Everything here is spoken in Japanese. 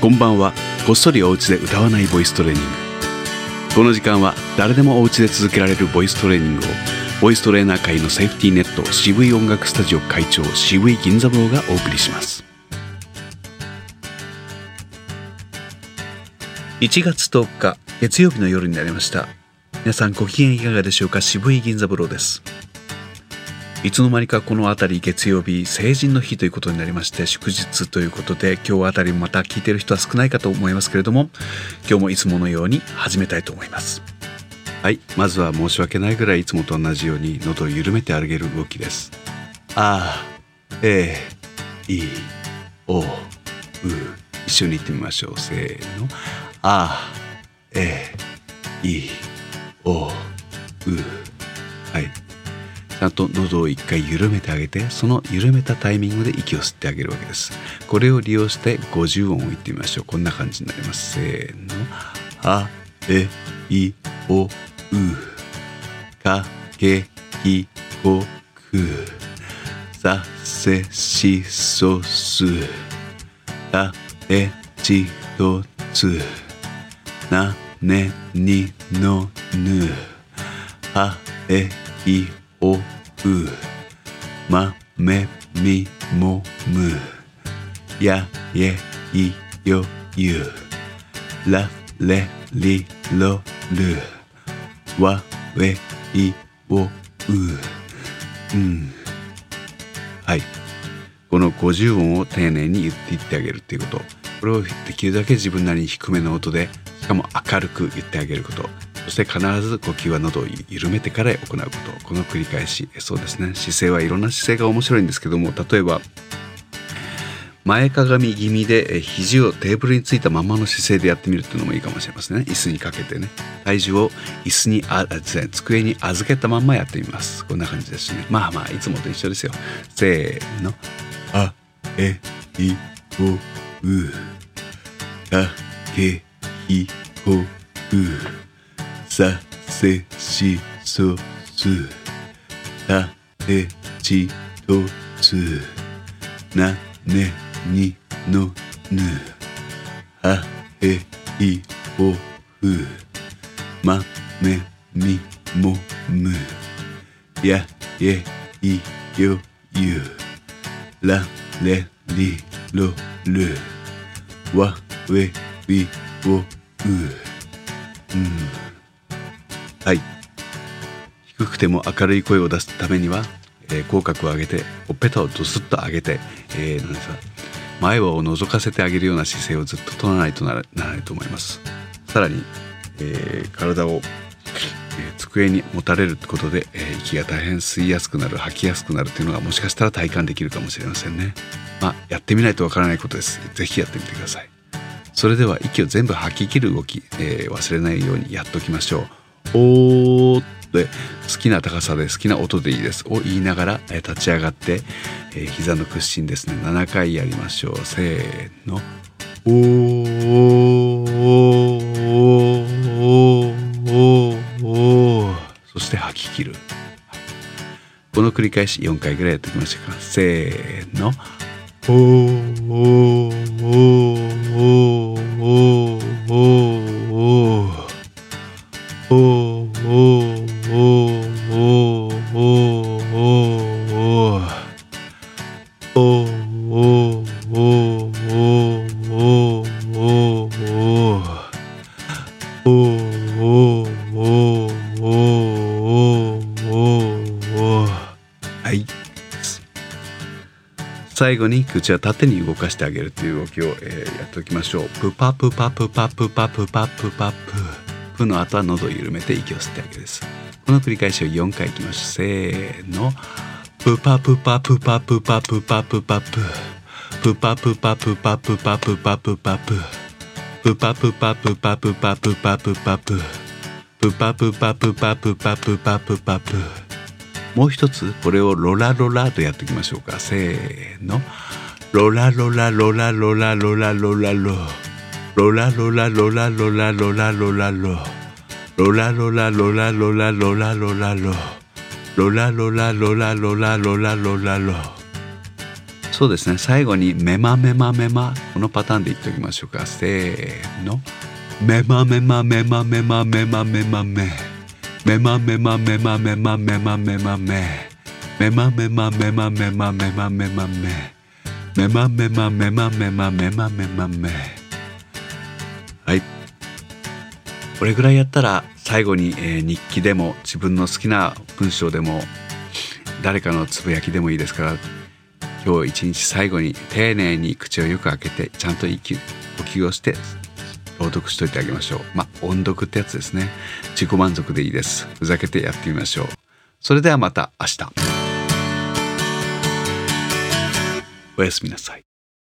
こんばんは。こっそりお家で歌わないボイストレーニング。この時間は誰でもお家で続けられるボイストレーニングをボイストレーナー界のセーフティーネット渋い音楽スタジオ会長渋い銀座坊がお送りします。1月10日月曜日の夜になりました。皆さんご機嫌いかがでしょうか？渋い銀座坊です。いつの間にかこの辺り月曜日成人の日ということになりまして祝日ということで今日あたりまた聞いてる人は少ないかと思いますけれども今日もいつものように始めたいと思います。はいまずは申し訳ないぐらいいつもと同じように喉を緩めてあげる動きです。あえいおう一緒に言ってみましょう。せーの。あえいおう。はい。ちゃんと喉を一回緩めてあげてその緩めたタイミングで息を吸ってあげるわけです。これを利用して50音を言ってみましょう。こんな感じになります。せーの。あえいおう。かけきこく。させしそす。たえちとつ。なねにのぬ。はえいおおうまめみもむ。やえいよゆ。られりろる。わえいおう。うん。はい。この50音を丁寧に言っていってあげるっていうこと。これをできるだけ自分なりに低めの音でしかも明るく言ってあげること。そして必ず呼吸は喉を緩めてから行うことこの繰り返しそうですね。姿勢はいろんな姿勢が面白いんですけども例えば前かがみ気味で肘をテーブルについたままの姿勢でやってみるっていうのもいいかもしれませんね。椅子にかけてね。体重を椅子にあ机に預けたまんまやってみます。こんな感じですね。まあまあいつもと一緒ですよ。せーの。あえいおう。かけいこう。させしそすたてちとつ。なねにのぬ。はへいおふ。まめみもむ。やえいよゆ。られりろる。わえびおう。うん。はい。低くても明るい声を出すためには、えー、口角を上げてほっぺたをドスッと上げて、えー、なんですか前歯を覗かせてあげるような姿勢をずっと取らないとならないと思います。さらに、えー、体を、え、机に持たれることで、え、息が大変吸いやすくなる吐きやすくなるというのがもしかしたら体感できるかもしれませんね。まあやってみないとわからないことです。是非やってみてください。それでは息を全部吐き切る動き、えー、忘れないようにやっておきましょう。おーって好きな高さで好きな音でいいです。を言いながら、え立ち上がって、え、膝の屈伸ですね。7回やりましょう。せーの。おー。そして吐き切る。この繰り返し4回ぐらいやってきましょうか。せーの。おー。最後に口は縦に動かしてあげるという動きを、えー、やっておきましょう。プパプパプパプパプパプパプ。プの後は喉を緩めて息を吸ってあげるです。この繰り返しを4回いきましょう。せーの。プパプパプパプパプパプパプ。プパプパプパプパプパプパプ。プパプパプパプパプパプパプ。プパプパプパプパプパプパプ。もう一つこれをロラロラとやっていきましょうか。せーの。ロラロラロラロラロラロラロ。ロラロラロラロラロラロラロ。ロラロラロラロラロラロラロ。ロラロラロラロラロラロラロ。そうですね。最後にメマメマメマこのパターンで行っておきましょうか。せーの。メマメマメマメマメマメ。マメメマメマメマメマメマメマメメマメマメマメマメマメマメメマメマメマメマメマメマメはいこれぐらいやったら最後に、えー、日記でも自分の好きな文章でも誰かのつぶやきでもいいですから今日一日最後に丁寧に口をよく開けてちゃんと息呼吸をして朗読しといてあげましょう。まあ音読ってやつですね。自己満足でいいです。ふざけてやってみましょう。それではまた明日。おやすみなさい。